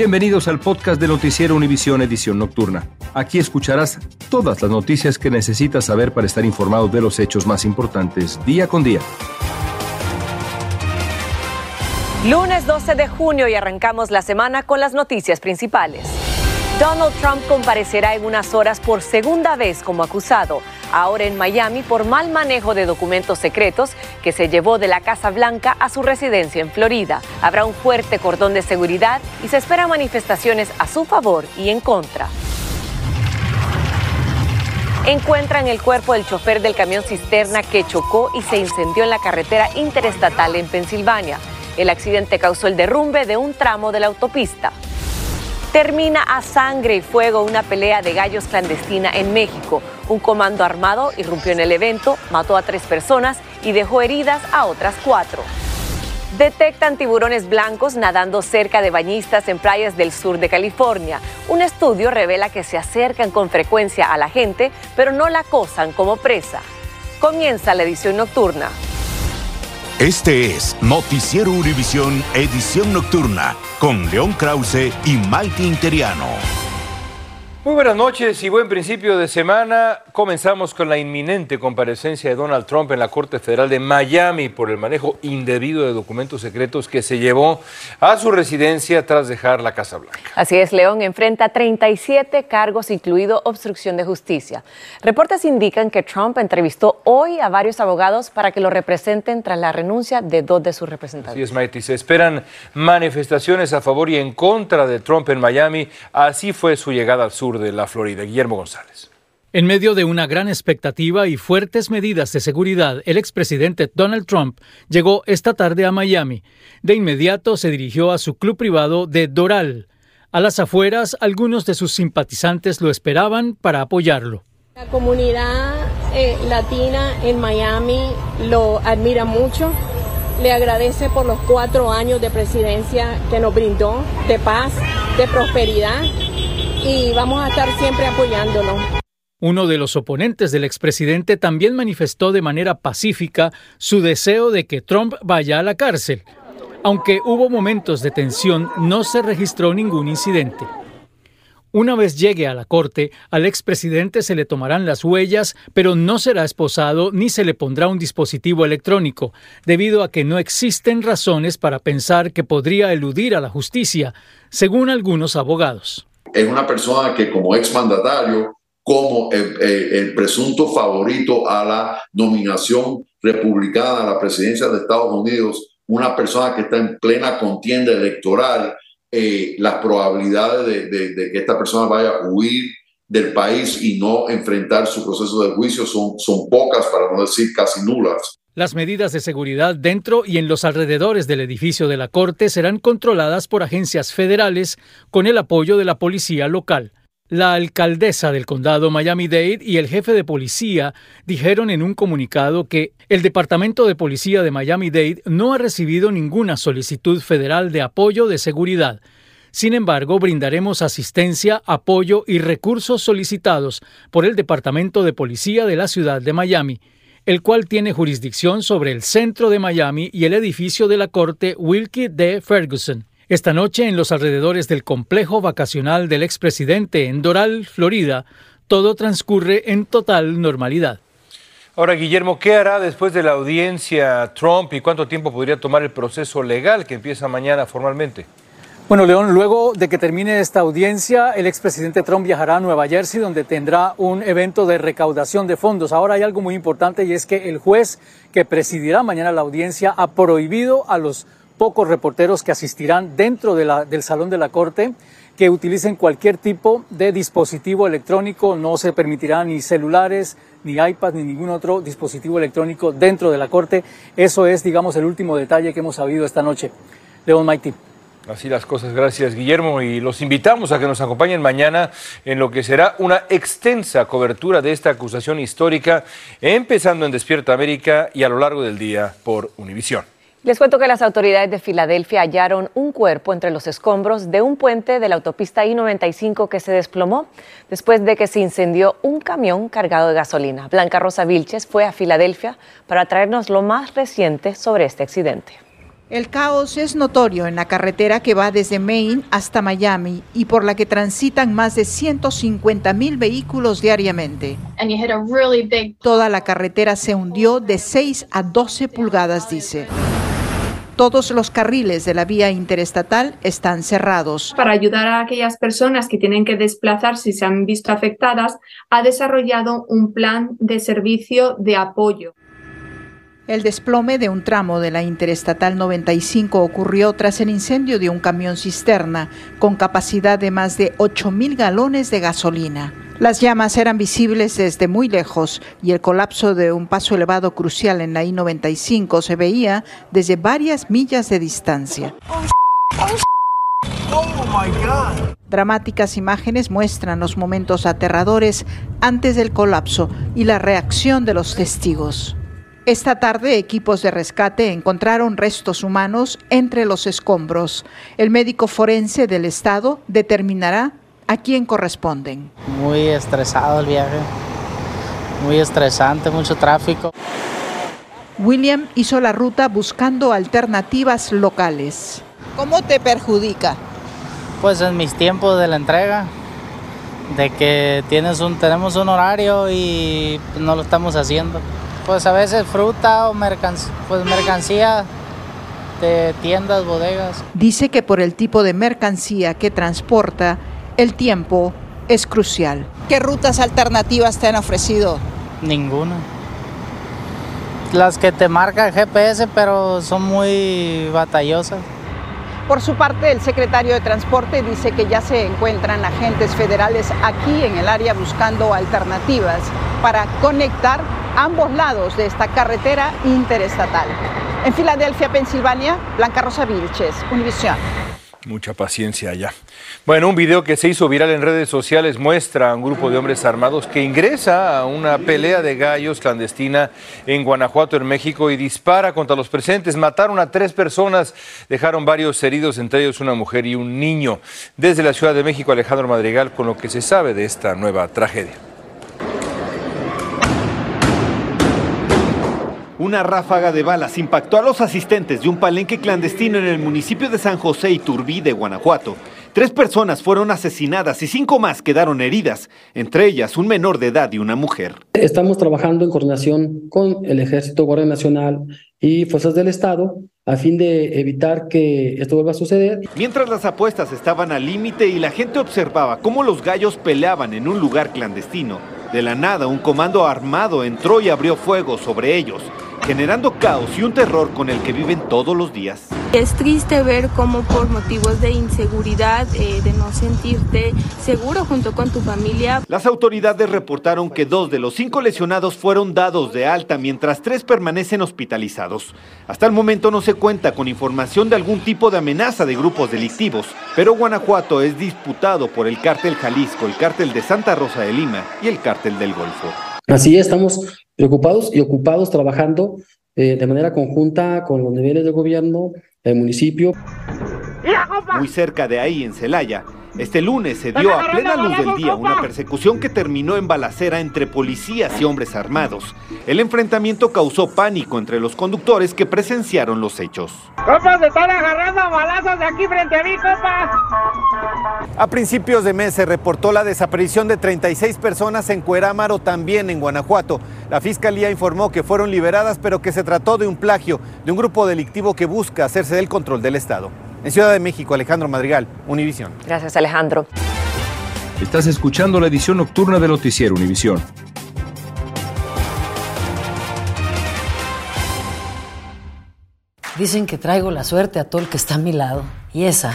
Bienvenidos al podcast de Noticiero Univisión Edición Nocturna. Aquí escucharás todas las noticias que necesitas saber para estar informado de los hechos más importantes día con día. Lunes 12 de junio y arrancamos la semana con las noticias principales. Donald Trump comparecerá en unas horas por segunda vez como acusado, ahora en Miami por mal manejo de documentos secretos que se llevó de la Casa Blanca a su residencia en Florida. Habrá un fuerte cordón de seguridad y se esperan manifestaciones a su favor y en contra. Encuentran el cuerpo del chofer del camión cisterna que chocó y se incendió en la carretera interestatal en Pensilvania. El accidente causó el derrumbe de un tramo de la autopista. Termina a sangre y fuego una pelea de gallos clandestina en México. Un comando armado irrumpió en el evento, mató a tres personas y dejó heridas a otras cuatro. Detectan tiburones blancos nadando cerca de bañistas en playas del sur de California. Un estudio revela que se acercan con frecuencia a la gente, pero no la acosan como presa. Comienza la edición nocturna. Este es Noticiero Univisión Edición Nocturna con León Krause y Maite Interiano. Muy buenas noches y buen principio de semana. Comenzamos con la inminente comparecencia de Donald Trump en la Corte Federal de Miami por el manejo indebido de documentos secretos que se llevó a su residencia tras dejar la Casa Blanca. Así es, León enfrenta 37 cargos, incluido obstrucción de justicia. Reportes indican que Trump entrevistó hoy a varios abogados para que lo representen tras la renuncia de dos de sus Así representantes. es, Maite. Se esperan manifestaciones a favor y en contra de Trump en Miami. Así fue su llegada al sur de la Florida. Guillermo González. En medio de una gran expectativa y fuertes medidas de seguridad, el expresidente Donald Trump llegó esta tarde a Miami. De inmediato se dirigió a su club privado de Doral. A las afueras, algunos de sus simpatizantes lo esperaban para apoyarlo. La comunidad eh, latina en Miami lo admira mucho, le agradece por los cuatro años de presidencia que nos brindó, de paz, de prosperidad, y vamos a estar siempre apoyándolo. Uno de los oponentes del expresidente también manifestó de manera pacífica su deseo de que Trump vaya a la cárcel. Aunque hubo momentos de tensión, no se registró ningún incidente. Una vez llegue a la corte, al expresidente se le tomarán las huellas, pero no será esposado ni se le pondrá un dispositivo electrónico, debido a que no existen razones para pensar que podría eludir a la justicia, según algunos abogados. Es una persona que como exmandatario, como el, el- el presunto favorito a la nominación republicana a la presidencia de Estados Unidos, una persona que está en plena contienda electoral, eh, las probabilidades de, de- de que esta persona vaya a huir del país y no enfrentar su proceso de juicio son, son pocas, para no decir casi nulas. Las medidas de seguridad dentro y en los alrededores del edificio de la Corte serán controladas por agencias federales con el apoyo de la policía local. La alcaldesa del condado Miami-Dade y el jefe de policía dijeron en un comunicado que el Departamento de Policía de Miami-Dade no ha recibido ninguna solicitud federal de apoyo de seguridad. Sin embargo, brindaremos asistencia, apoyo y recursos solicitados por el Departamento de Policía de la ciudad de Miami, el cual tiene jurisdicción sobre el centro de Miami y el edificio de la Corte Wilkie D. Ferguson. Esta noche, en los alrededores del complejo vacacional del expresidente en Doral, Florida, todo transcurre en total normalidad. Ahora, Guillermo, ¿qué hará después de la audiencia Trump y cuánto tiempo podría tomar el proceso legal que empieza mañana formalmente? Bueno, León, luego de que termine esta audiencia, el expresidente Trump viajará a Nueva Jersey, donde tendrá un evento de recaudación de fondos. Ahora hay algo muy importante y es que el juez que presidirá mañana la audiencia ha prohibido a los pocos reporteros que asistirán dentro del salón de la corte que utilicen cualquier tipo de dispositivo electrónico. No se permitirá ni celulares, ni iPad, ni ningún otro dispositivo electrónico dentro de la corte. Eso es, digamos, el último detalle que hemos sabido esta noche. León Maiti. Así las cosas, gracias Guillermo. Y los invitamos a que nos acompañen mañana en lo que será una extensa cobertura de esta acusación histórica, empezando en Despierta América y a lo largo del día por Univisión. Les cuento que las autoridades de Filadelfia hallaron un cuerpo entre los escombros de un puente de la autopista I-95 que se desplomó después de que se incendió un camión cargado de gasolina. Blanca Rosa Vilches fue a Filadelfia para traernos lo más reciente sobre este accidente. El caos es notorio en la carretera que va desde Maine hasta Miami y por la que transitan más de 150 mil vehículos diariamente. Toda la carretera se hundió de 6 a 12 pulgadas, dice. Todos los carriles de la vía interestatal están cerrados. Para ayudar a aquellas personas que tienen que desplazarse y se han visto afectadas, ha desarrollado un plan de servicio de apoyo. El desplome de un tramo de la Interestatal 95 ocurrió tras el incendio de un camión cisterna con capacidad de más de 8.000 galones de gasolina. Las llamas eran visibles desde muy lejos y el colapso de un paso elevado crucial en la I-95 se veía desde varias millas de distancia. Dramáticas imágenes muestran los momentos aterradores antes del colapso y la reacción de los testigos. Esta tarde equipos de rescate encontraron restos humanos entre los escombros. El médico forense del estado determinará a quién corresponden. Muy estresado el viaje, muy estresante, mucho tráfico. William hizo la ruta buscando alternativas locales. ¿Cómo te perjudica? Pues en mis tiempos de la entrega, de que tienes un, tenemos un horario y no lo estamos haciendo. Pues a veces fruta o pues mercancía de tiendas, bodegas. Dice que por el tipo de mercancía que transporta, el tiempo es crucial. ¿Qué rutas alternativas te han ofrecido? Ninguna. Las que te marca el GPS, pero son muy batallosas. Por su parte, el secretario de Transporte dice que ya se encuentran agentes federales aquí en el área buscando alternativas para conectar ambos lados de esta carretera interestatal. En Filadelfia, Pensilvania, Blanca Rosa Vilches, Univisión. Mucha paciencia allá. Bueno, un video que se hizo viral en redes sociales muestra a un grupo de hombres armados que ingresa a una pelea de gallos clandestina en Guanajuato, en México, y dispara contra los presentes. Mataron a tres personas, dejaron varios heridos, entre ellos una mujer y un niño. Desde la Ciudad de México, Alejandro Madrigal, con lo que se sabe de esta nueva tragedia. Una ráfaga de balas impactó a los asistentes de un palenque clandestino en el municipio de San José y Turbí de Guanajuato. Tres personas fueron asesinadas y cinco más quedaron heridas, entre ellas un menor de edad y una mujer. Estamos trabajando en coordinación con el Ejército, Guardia Nacional y Fuerzas del Estado a fin de evitar que esto vuelva a suceder. Mientras las apuestas estaban al límite y la gente observaba cómo los gallos peleaban en un lugar clandestino, de la nada un comando armado entró y abrió fuego sobre ellos generando caos y un terror con el que viven todos los días. Es triste ver cómo por motivos de inseguridad, eh, de no sentirte seguro junto con tu familia. Las autoridades reportaron que dos de los cinco lesionados fueron dados de alta mientras tres permanecen hospitalizados. Hasta el momento no se cuenta con información de algún tipo de amenaza de grupos delictivos, pero Guanajuato es disputado por el cártel Jalisco, el cártel de Santa Rosa de Lima y el cártel del Golfo. Así estamos preocupados y ocupados trabajando eh, de manera conjunta con los niveles de gobierno, el municipio. Muy cerca de ahí, en Celaya, este lunes se dio a plena luz del día una persecución que terminó en balacera entre policías y hombres armados. El enfrentamiento causó pánico entre los conductores que presenciaron los hechos. ¡Compas, están agarrando balazos de aquí frente a mí, compas! A principios de mes se reportó la desaparición de 36 personas en Cuerámaro, también en Guanajuato. La fiscalía informó que fueron liberadas, pero que se trató de un plagio de un grupo delictivo que busca hacerse del control del Estado. En Ciudad de México, Alejandro Madrigal, Univisión. Gracias, Alejandro. Estás escuchando la edición nocturna de Noticiero Univisión. Dicen que traigo la suerte a todo el que está a mi lado. Y esa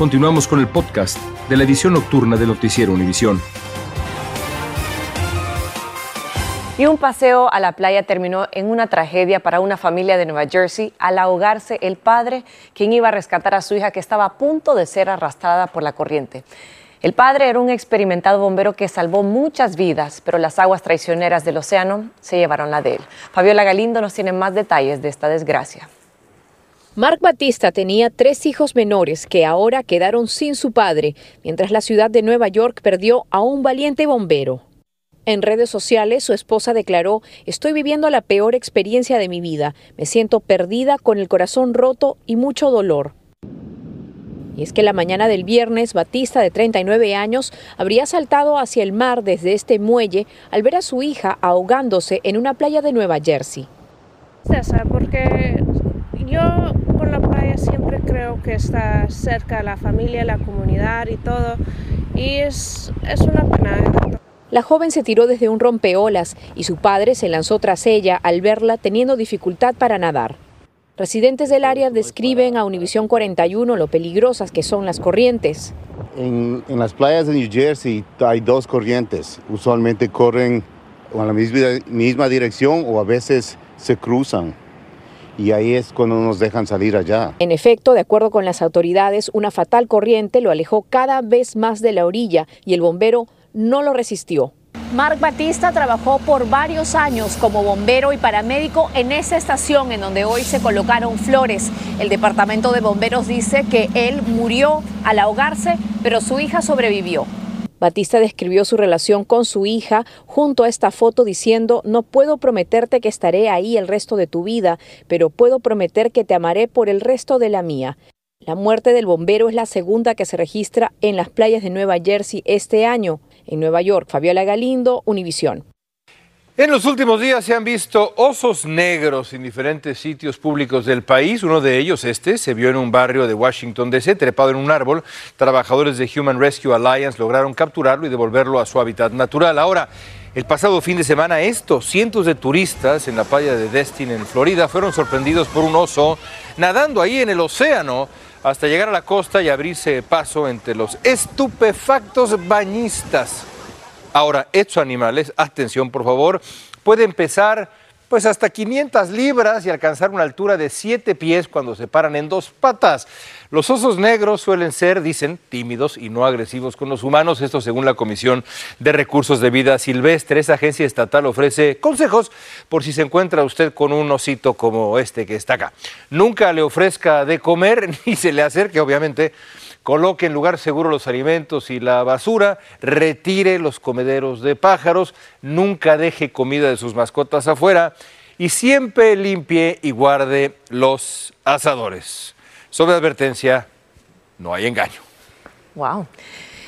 Continuamos con el podcast de la edición nocturna de Noticiero Univisión. Y un paseo a la playa terminó en una tragedia para una familia de Nueva Jersey al ahogarse el padre, quien iba a rescatar a su hija que estaba a punto de ser arrastrada por la corriente. El padre era un experimentado bombero que salvó muchas vidas, pero las aguas traicioneras del océano se llevaron la de él. Fabiola Galindo nos tiene más detalles de esta desgracia. Mark Batista tenía tres hijos menores que ahora quedaron sin su padre, mientras la ciudad de Nueva York perdió a un valiente bombero. En redes sociales, su esposa declaró, estoy viviendo la peor experiencia de mi vida, me siento perdida con el corazón roto y mucho dolor. Y es que la mañana del viernes, Batista, de 39 años, habría saltado hacia el mar desde este muelle al ver a su hija ahogándose en una playa de Nueva Jersey. Porque yo por la playa siempre creo que está cerca de la familia, la comunidad y todo. Y es, es una pena. La joven se tiró desde un rompeolas y su padre se lanzó tras ella al verla teniendo dificultad para nadar. Residentes del área describen a Univisión 41 lo peligrosas que son las corrientes. En, en, las playas de New Jersey hay dos corrientes. Usualmente corren en la misma, misma dirección o a veces se cruzan y ahí es cuando nos dejan salir allá. En efecto, de acuerdo con las autoridades, una fatal corriente lo alejó cada vez más de la orilla y el bombero no lo resistió. Mark Batista trabajó por varios años como bombero y paramédico en esa estación en donde hoy se colocaron flores. El departamento de bomberos dice que él murió al ahogarse, pero su hija sobrevivió. Batista describió su relación con su hija junto a esta foto diciendo, no puedo prometerte que estaré ahí el resto de tu vida, pero puedo prometer que te amaré por el resto de la mía. La muerte del bombero es la segunda que se registra en las playas de Nueva Jersey este año. En Nueva York, Fabiola Galindo, Univisión. En los últimos días se han visto osos negros en diferentes sitios públicos del país. Uno de ellos, este, se vio en un barrio de Washington, D.C., trepado en un árbol. Trabajadores de Human Rescue Alliance lograron capturarlo y devolverlo a su hábitat natural. Ahora, el pasado fin de semana, estos cientos de turistas en la playa de Destin, en Florida, fueron sorprendidos por un oso nadando ahí en el océano hasta llegar a la costa y abrirse paso entre los estupefactos bañistas. Ahora, estos animales, atención por favor, pueden pesar pues hasta 500 libras y alcanzar una altura de 7 pies cuando se paran en dos patas. Los osos negros suelen ser, dicen, tímidos y no agresivos con los humanos, esto según la Comisión de Recursos de Vida Silvestre. Esa agencia estatal ofrece consejos por si se encuentra usted con un osito como este que está acá. Nunca le ofrezca de comer ni se le acerque, obviamente, Coloque en lugar seguro los alimentos y la basura, retire los comederos de pájaros, nunca deje comida de sus mascotas afuera y siempre limpie y guarde los asadores. Sobre advertencia, no hay engaño. Wow.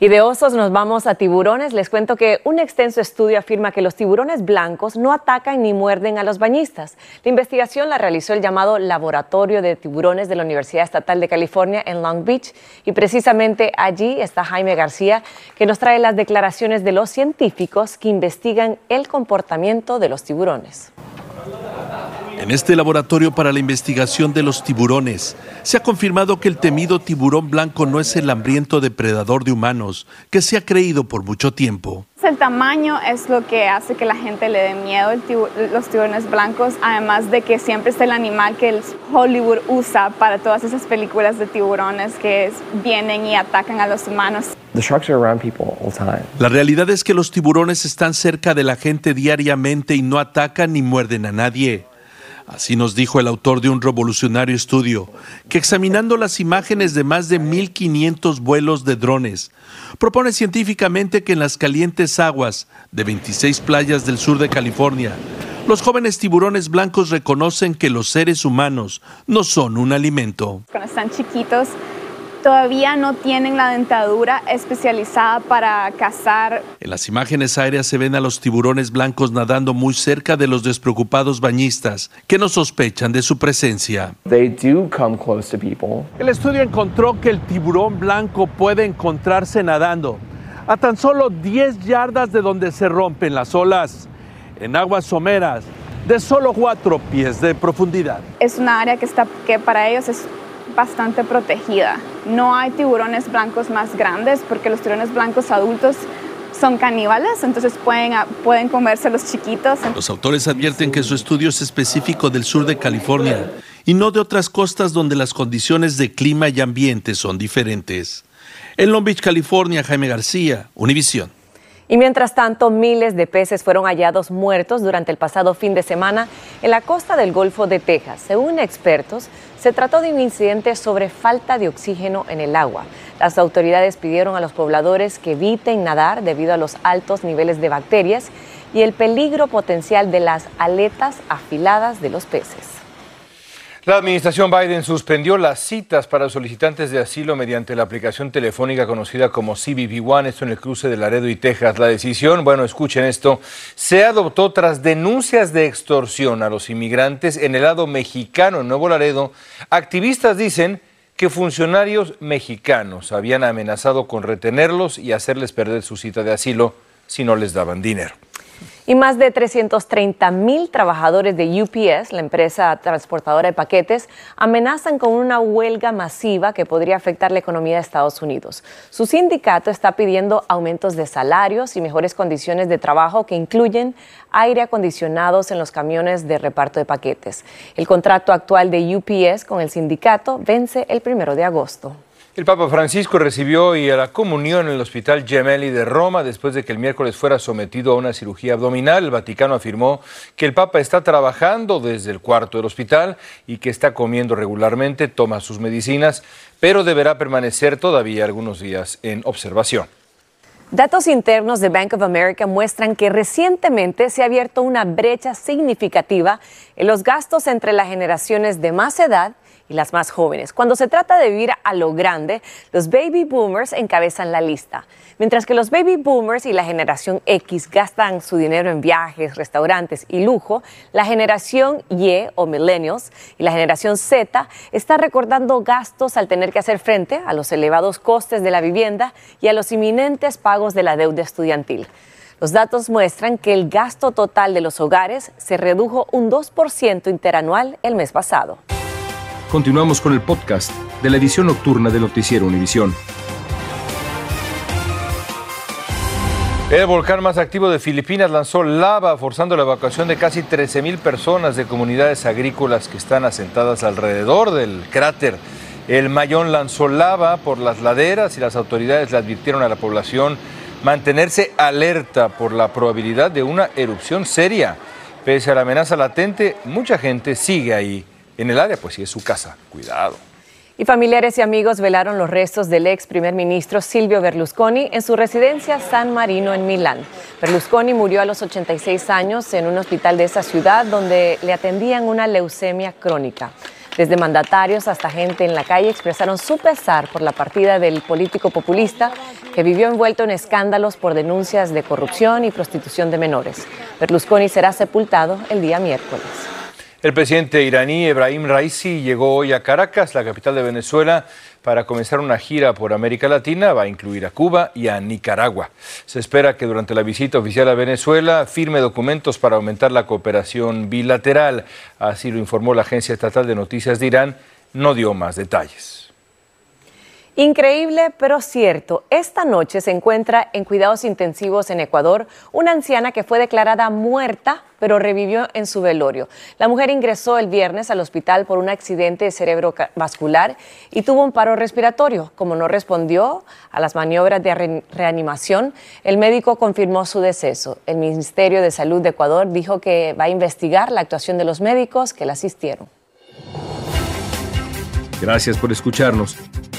Y de osos nos vamos a tiburones. Les cuento que un extenso estudio afirma que los tiburones blancos no atacan ni muerden a los bañistas. La investigación la realizó el llamado Laboratorio de Tiburones de la Universidad Estatal de California en Long Beach. Y precisamente allí está Jaime García, que nos trae las declaraciones de los científicos que investigan el comportamiento de los tiburones. En este laboratorio para la investigación de los tiburones, se ha confirmado que el temido tiburón blanco no es el hambriento depredador de humanos que se ha creído por mucho tiempo. El tamaño es lo que hace que la gente le dé miedo a los tiburones blancos, además de que siempre es el animal que el Hollywood usa para todas esas películas de tiburones que vienen y atacan a los humanos. La realidad es que los tiburones están cerca de la gente diariamente y no atacan ni muerden a nadie. Así nos dijo el autor de un revolucionario estudio, que examinando las imágenes de más de 1.500 vuelos de drones, propone científicamente que en las calientes aguas de 26 playas del sur de California, los jóvenes tiburones blancos reconocen que los seres humanos no son un alimento. Cuando están chiquitos, todavía no tienen la dentadura especializada para cazar. En las imágenes aéreas se ven a los tiburones blancos nadando muy cerca de los despreocupados bañistas, que no sospechan de su presencia. El estudio encontró que el tiburón blanco puede encontrarse nadando a tan solo 10 yardas de donde se rompen las olas, en aguas someras de solo 4 pies de profundidad. Es una área que, está, que para ellos es bastante protegida. No hay tiburones blancos más grandes porque los tiburones blancos adultos son caníbales, entonces pueden, pueden comerse los chiquitos. Los autores advierten que su estudio es específico del sur de California y no de otras costas donde las condiciones de clima y ambiente son diferentes. En Long Beach, California, Jaime García, Univisión. Y mientras tanto, miles de peces fueron hallados muertos durante el pasado fin de semana en la costa del Golfo de Texas. Según expertos, se trató de un incidente sobre falta de oxígeno en el agua. Las autoridades pidieron a los pobladores que eviten nadar debido a los altos niveles de bacterias y el peligro potencial de las aletas afiladas de los peces. La administración Biden suspendió las citas para solicitantes de asilo mediante la aplicación telefónica conocida como CBP One, esto en el cruce de Laredo y Texas. La decisión, bueno, escuchen esto, se adoptó tras denuncias de extorsión a los inmigrantes en el lado mexicano, en Nuevo Laredo. Activistas dicen que funcionarios mexicanos habían amenazado con retenerlos y hacerles perder su cita de asilo si no les daban dinero. Y más de 330 mil trabajadores de UPS, la empresa transportadora de paquetes, amenazan con una huelga masiva que podría afectar la economía de Estados Unidos. Su sindicato está pidiendo aumentos de salarios y mejores condiciones de trabajo que incluyen aire acondicionados en los camiones de reparto de paquetes. El contrato actual de UPS con el sindicato vence el primero de agosto. El Papa Francisco recibió hoy a la comunión en el Hospital Gemelli de Roma después de que el miércoles fuera sometido a una cirugía abdominal. El Vaticano afirmó que el Papa está trabajando desde el cuarto del hospital y que está comiendo regularmente, toma sus medicinas, pero deberá permanecer todavía algunos días en observación. Datos internos de Bank of America muestran que recientemente se ha abierto una brecha significativa en los gastos entre las generaciones de más edad y las más jóvenes. Cuando se trata de vivir a lo grande, los baby boomers encabezan la lista. Mientras que los baby boomers y la generación X gastan su dinero en viajes, restaurantes y lujo, la generación Y o millennials y la generación Z está recordando gastos al tener que hacer frente a los elevados costes de la vivienda y a los inminentes pagos de la deuda estudiantil. Los datos muestran que el gasto total de los hogares se redujo un 2% interanual el mes pasado. Continuamos con el podcast de la edición nocturna de Noticiero Univisión. El volcán más activo de Filipinas lanzó lava, forzando la evacuación de casi 13.000 personas de comunidades agrícolas que están asentadas alrededor del cráter. El Mayón lanzó lava por las laderas y las autoridades le advirtieron a la población mantenerse alerta por la probabilidad de una erupción seria. Pese a la amenaza latente, mucha gente sigue ahí en el área, pues sí es su casa. Cuidado. Y familiares y amigos velaron los restos del ex primer ministro Silvio Berlusconi en su residencia San Marino en Milán. Berlusconi murió a los 86 años en un hospital de esa ciudad donde le atendían una leucemia crónica. Desde mandatarios hasta gente en la calle expresaron su pesar por la partida del político populista que vivió envuelto en escándalos por denuncias de corrupción y prostitución de menores. Berlusconi será sepultado el día miércoles. El presidente iraní Ebrahim Raisi llegó hoy a Caracas, la capital de Venezuela, para comenzar una gira por América Latina. Va a incluir a Cuba y a Nicaragua. Se espera que durante la visita oficial a Venezuela firme documentos para aumentar la cooperación bilateral. Así lo informó la Agencia Estatal de Noticias de Irán. No dio más detalles. Increíble, pero cierto. Esta noche se encuentra en cuidados intensivos en Ecuador una anciana que fue declarada muerta, pero revivió en su velorio. La mujer ingresó el viernes al hospital por un accidente cerebrovascular y tuvo un paro respiratorio. Como no respondió a las maniobras de reanimación, el médico confirmó su deceso. El Ministerio de Salud de Ecuador dijo que va a investigar la actuación de los médicos que la asistieron. Gracias por escucharnos.